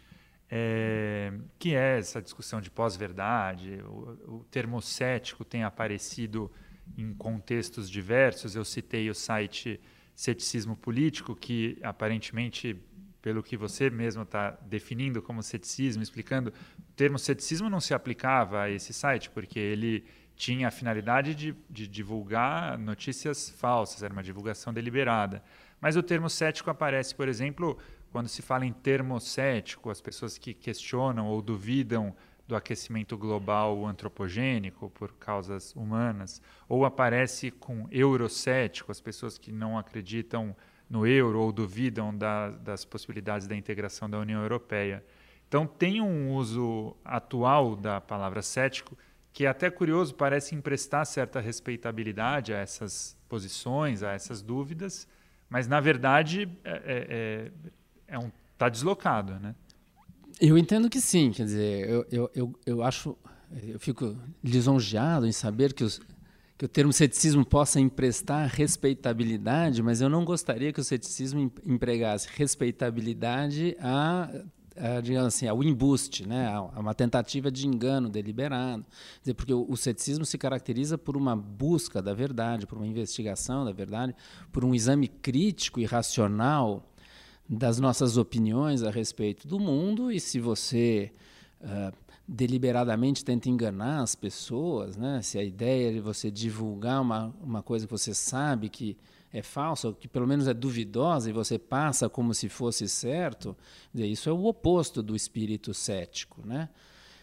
é, que é essa discussão de pós-verdade. O, o termo cético tem aparecido em contextos diversos. Eu citei o site Ceticismo Político, que aparentemente pelo que você mesmo está definindo como ceticismo, explicando, o termo ceticismo não se aplicava a esse site, porque ele tinha a finalidade de, de divulgar notícias falsas, era uma divulgação deliberada. Mas o termo cético aparece, por exemplo, quando se fala em termo cético, as pessoas que questionam ou duvidam do aquecimento global antropogênico por causas humanas, ou aparece com eurocético, as pessoas que não acreditam no euro ou duvidam da, das possibilidades da integração da União Europeia. Então, tem um uso atual da palavra cético que é até curioso, parece emprestar certa respeitabilidade a essas posições, a essas dúvidas, mas, na verdade, é, é, é um, tá deslocado, né? Eu entendo que sim, quer dizer, eu, eu, eu, eu acho, eu fico lisonjeado em saber que os, que o termo ceticismo possa emprestar respeitabilidade, mas eu não gostaria que o ceticismo empregasse respeitabilidade a, a digamos assim, ao embuste, né, a uma tentativa de engano deliberado. Dizer, porque o, o ceticismo se caracteriza por uma busca da verdade, por uma investigação da verdade, por um exame crítico e racional das nossas opiniões a respeito do mundo, e se você uh, deliberadamente tenta enganar as pessoas, né? se a ideia é você divulgar uma, uma coisa que você sabe que é falsa, ou que pelo menos é duvidosa, e você passa como se fosse certo, isso é o oposto do espírito cético. Né?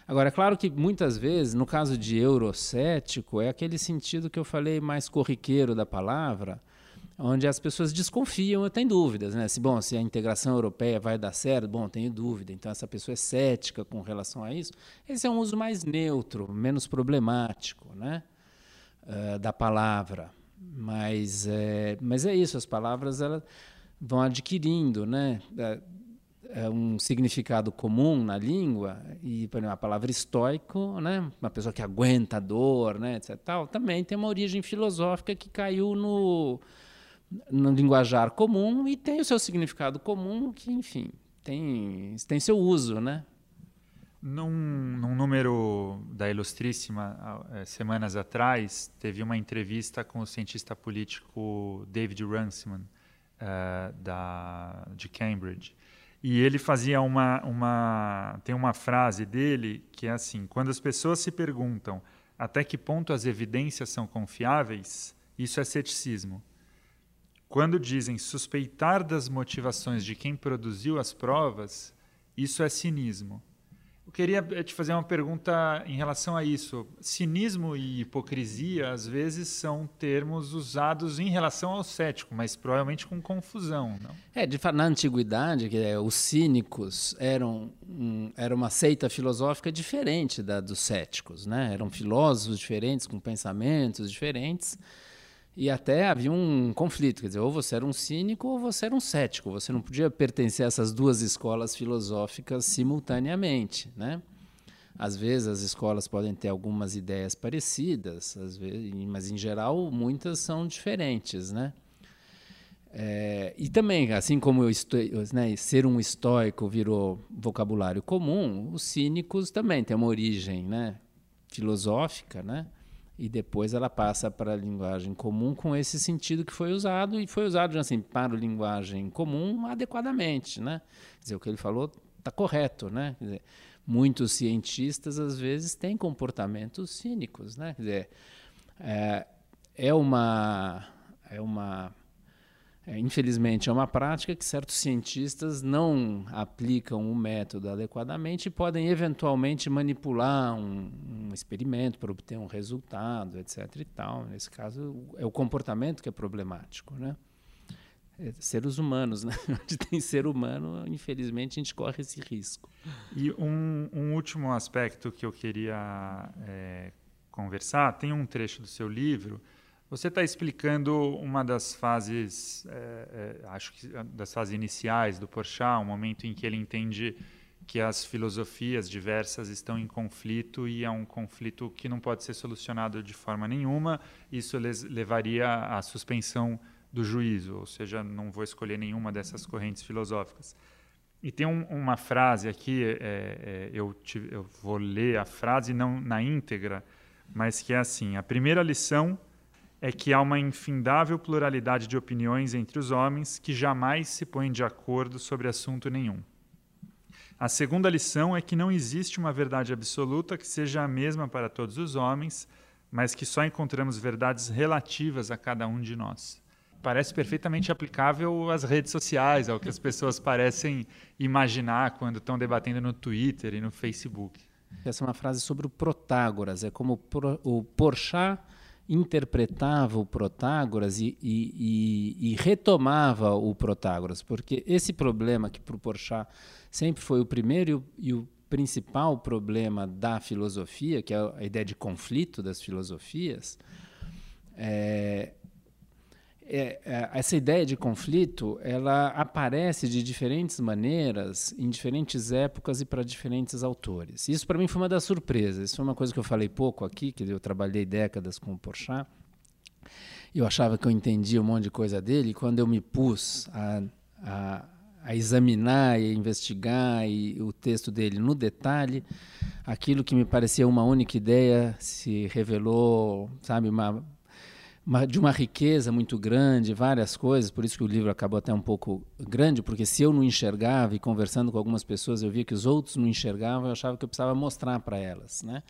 Agora, é claro que muitas vezes, no caso de eurocético, é aquele sentido que eu falei mais corriqueiro da palavra, onde as pessoas desconfiam ou têm dúvidas, né? Se bom, se a integração europeia vai dar certo, bom, tenho dúvida. Então essa pessoa é cética com relação a isso. Esse é um uso mais neutro, menos problemático, né? Uh, da palavra. Mas é, mas é isso. As palavras elas vão adquirindo, né? É, é um significado comum na língua e por exemplo, a palavra estoico, né, uma pessoa que aguenta a dor, né, etc. Tal, também tem uma origem filosófica que caiu no no linguajar comum e tem o seu significado comum que, enfim, tem, tem seu uso, né? Num, num número da Ilustríssima, é, semanas atrás, teve uma entrevista com o cientista político David Runciman. uh, da, de Cambridge. E ele fazia uma, uma. Tem uma frase dele que é assim: quando as pessoas se perguntam até que ponto as evidências são confiáveis, isso é ceticismo. Quando dizem suspeitar das motivações de quem produziu as provas, isso é cinismo. Eu queria eh, te fazer uma pergunta em relação a isso. Cinismo e hipocrisia, às vezes, são termos usados em relação ao cético, mas provavelmente com confusão. Não? É, de na antiguidade, que é, os cínicos eram um, era uma seita filosófica diferente da dos céticos. Né? Eram filósofos diferentes, com pensamentos diferentes. E até havia um conflito, quer dizer, ou você era um cínico ou você era um cético. Você não podia pertencer a essas duas escolas filosóficas simultaneamente, né? Às vezes as escolas podem ter algumas ideias parecidas, vezes, mas em geral muitas são diferentes, né? É, e também, assim como eu né, ser um estoico virou vocabulário comum, os cínicos também têm uma origem né, filosófica, né? E depois ela passa para a linguagem comum com esse sentido que foi usado e foi usado assim para a linguagem comum adequadamente, né? Quer dizer, o que ele falou está correto, né? Dizer, muitos cientistas às vezes têm comportamentos cínicos, né? Quer dizer, é, é uma é uma é, infelizmente, é uma prática que certos cientistas não aplicam o método adequadamente e podem eventualmente manipular um, um experimento para obter um resultado, etc. E tal. Nesse caso, é o comportamento que é problemático, né? É, seres humanos, (laughs) né? Onde tem ser humano, infelizmente, a gente corre esse risco. E um, um último aspecto que eu queria é, conversar, tem um trecho do seu livro você está explicando uma das fases, é, é, acho que das fases iniciais do Porchat, um momento em que ele entende que as filosofias diversas estão em conflito e é um conflito que não pode ser solucionado de forma nenhuma. Isso levaria à suspensão do juízo, ou seja, não vou escolher nenhuma dessas correntes filosóficas. E tem um, uma frase aqui, é, é eu, te, eu vou ler a frase não na íntegra, mas que é assim: a primeira lição é que há uma infindável pluralidade de opiniões entre os homens que jamais se põem de acordo sobre assunto nenhum. A segunda lição é que não existe uma verdade absoluta que seja a mesma para todos os homens, mas que só encontramos verdades relativas a cada um de nós. Parece perfeitamente aplicável às redes sociais, ao que as pessoas parecem imaginar quando estão debatendo no Twitter e no Facebook. Essa é uma frase sobre o Protágoras, é como o Porchat interpretava o Protágoras e, e, e, e, retomava o Protágoras, porque esse problema que para o Porchat sempre foi o primeiro e o, principal problema da filosofia, que é a ideia de conflito das filosofias, é, é, é, essa ideia de conflito ela aparece de diferentes maneiras em diferentes épocas e para diferentes autores. Isso para mim foi uma das surpresas. Isso foi uma coisa que eu falei pouco aqui, que eu trabalhei décadas com o Porchat. Eu achava que eu entendia um monte de coisa dele. E quando eu me pus a, a, a examinar e investigar e, o texto dele no detalhe, aquilo que me parecia uma única ideia se revelou, sabe, uma uma, de uma riqueza muito grande, várias coisas, por isso que o livro acabou até um pouco grande, porque se eu não enxergava e conversando com algumas pessoas eu via que os outros não enxergavam, eu achava que eu precisava mostrar para elas, né?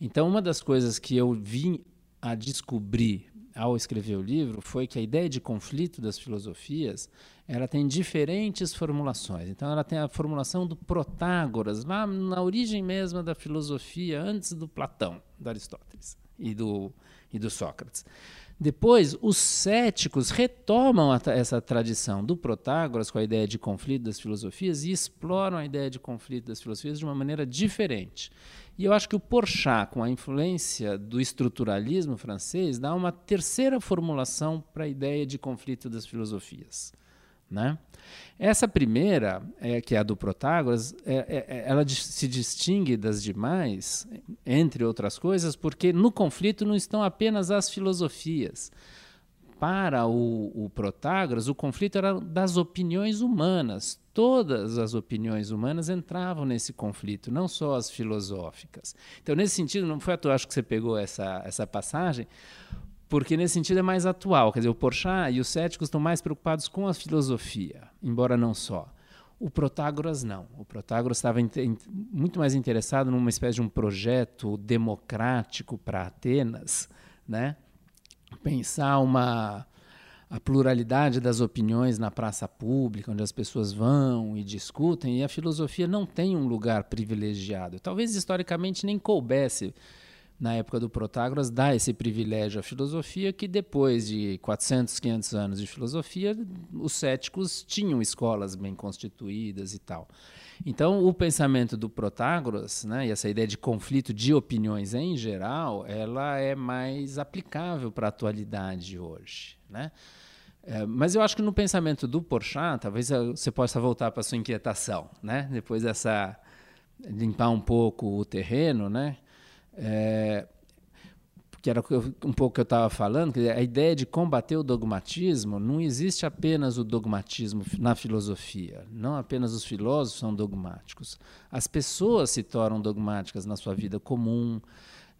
Então, uma das coisas que eu vim a descobrir ao escrever o livro foi que a ideia de conflito das filosofias ela tem diferentes formulações. Então, ela tem a formulação do Protágoras, lá na origem mesma da filosofia, antes do Platão, do Aristóteles e do, e do Sócrates. Depois, os céticos retomam essa tradição do Protágoras com a ideia de conflito das filosofias e exploram a ideia de conflito das filosofias de uma maneira diferente. E eu acho que o Porchat, com a influência do estruturalismo francês, dá uma terceira formulação para a ideia de conflito das filosofias. Né? Essa primeira, é, que é a do Protágoras, é, é, é, ela se distingue das demais, entre outras coisas, porque no conflito não estão apenas as filosofias. Para o, o Protágoras, o conflito era das opiniões humanas. Todas as opiniões humanas entravam nesse conflito, não só as filosóficas. Então, nesse sentido, não foi à toa, acho que você pegou essa, essa passagem, porque nesse sentido é mais atual. Quer dizer, o Porchat e os céticos estão mais preocupados com a filosofia, embora não só. O Protágoras não. O Protágoras estava muito mais interessado numa espécie de um projeto democrático para Atenas, né? Pensar uma a pluralidade das opiniões na praça pública, onde as pessoas vão e discutem, e a filosofia não tem um lugar privilegiado. Talvez historicamente nem coubesse na época do Protágoras, dá esse privilégio à filosofia que depois de 400, 500 anos de filosofia, os céticos tinham escolas bem constituídas e tal. Então, o pensamento do Protágoras, né, e essa ideia de conflito de opiniões em geral, ela é mais aplicável para a atualidade hoje, né? É, mas eu acho que no pensamento do Porchat, talvez você possa voltar para sua inquietação, né? Depois dessa limpar um pouco o terreno, né? É, que era um pouco que eu estava falando, a ideia de combater o dogmatismo, não existe apenas o dogmatismo na filosofia, não apenas os filósofos são dogmáticos. As pessoas se tornam dogmáticas na sua vida comum,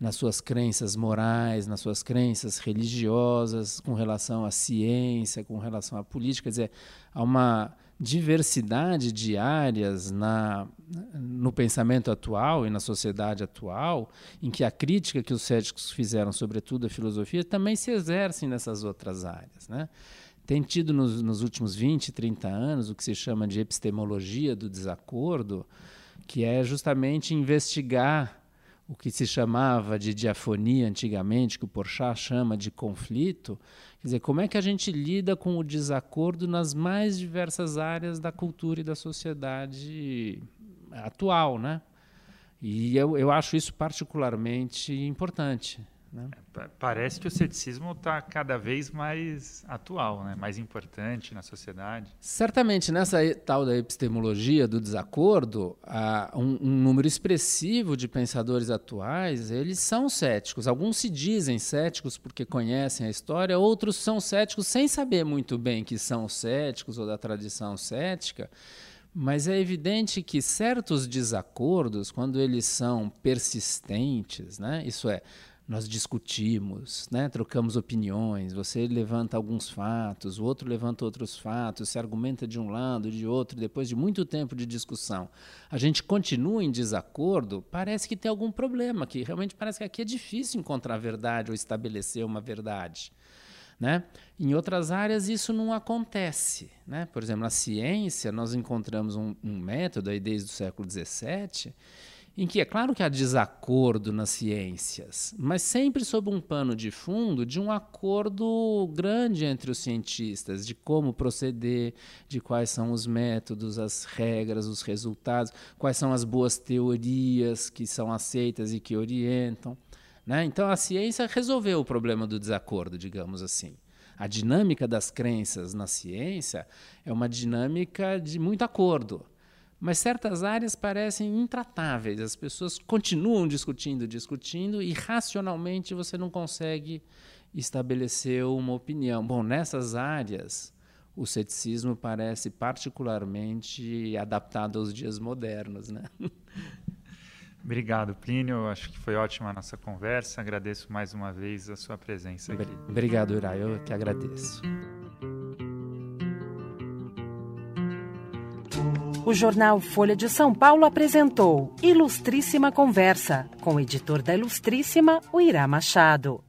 nas suas crenças morais, nas suas crenças religiosas, com relação à ciência, com relação à política. Quer dizer, há uma diversidade de áreas na, no pensamento atual e na sociedade atual, em que a crítica que os céticos fizeram, sobretudo à filosofia, também se exerce nessas outras áreas. Né? Tem tido nos, nos últimos 20, 30 anos o que se chama de epistemologia do desacordo, que é justamente investigar o que se chamava de diafonia antigamente, que o Porchat chama de conflito, quer dizer, como é que a gente lida com o desacordo nas mais diversas áreas da cultura e da sociedade atual, né? E eu, eu acho isso particularmente importante. Né? É, parece que o ceticismo está cada vez mais atual, né? mais importante na sociedade. Certamente, nessa tal da epistemologia do desacordo, um, um, número expressivo de pensadores atuais eles são céticos. Alguns se dizem céticos porque conhecem a história, outros são céticos sem saber muito bem que são céticos ou da tradição cética. Mas é evidente que certos desacordos, quando eles são persistentes, né? isso é, nós discutimos, né? trocamos opiniões, você levanta alguns fatos, o outro levanta outros fatos, se argumenta de um lado, de outro, depois de muito tempo de discussão, a gente continua em desacordo, parece que tem algum problema, que realmente parece que aqui é difícil encontrar verdade ou estabelecer uma verdade. Né? Em outras áreas isso não acontece. Né? Por exemplo, na ciência, nós encontramos um, um método aí desde o século XVII em que é claro que há desacordo nas ciências, mas sempre sob um pano de fundo de um acordo grande entre os cientistas de como proceder, de quais são os métodos, as regras, os resultados, quais são as boas teorias que são aceitas e que orientam. Né? Então a ciência resolveu o problema do desacordo, digamos assim. A dinâmica das crenças na ciência é uma dinâmica de muito acordo. Mas certas áreas parecem intratáveis. As pessoas continuam discutindo, discutindo, e racionalmente você não consegue estabelecer uma opinião. Bom, nessas áreas, o ceticismo parece particularmente adaptado aos dias modernos. Né? (laughs) Obrigado, Plínio. Acho que foi ótima a nossa conversa. Agradeço mais uma vez a sua presença aqui. Obrigado, Ira. Eu que agradeço. O jornal Folha de São Paulo apresentou Ilustríssima Conversa, com o editor da Ilustríssima, o Irá Machado.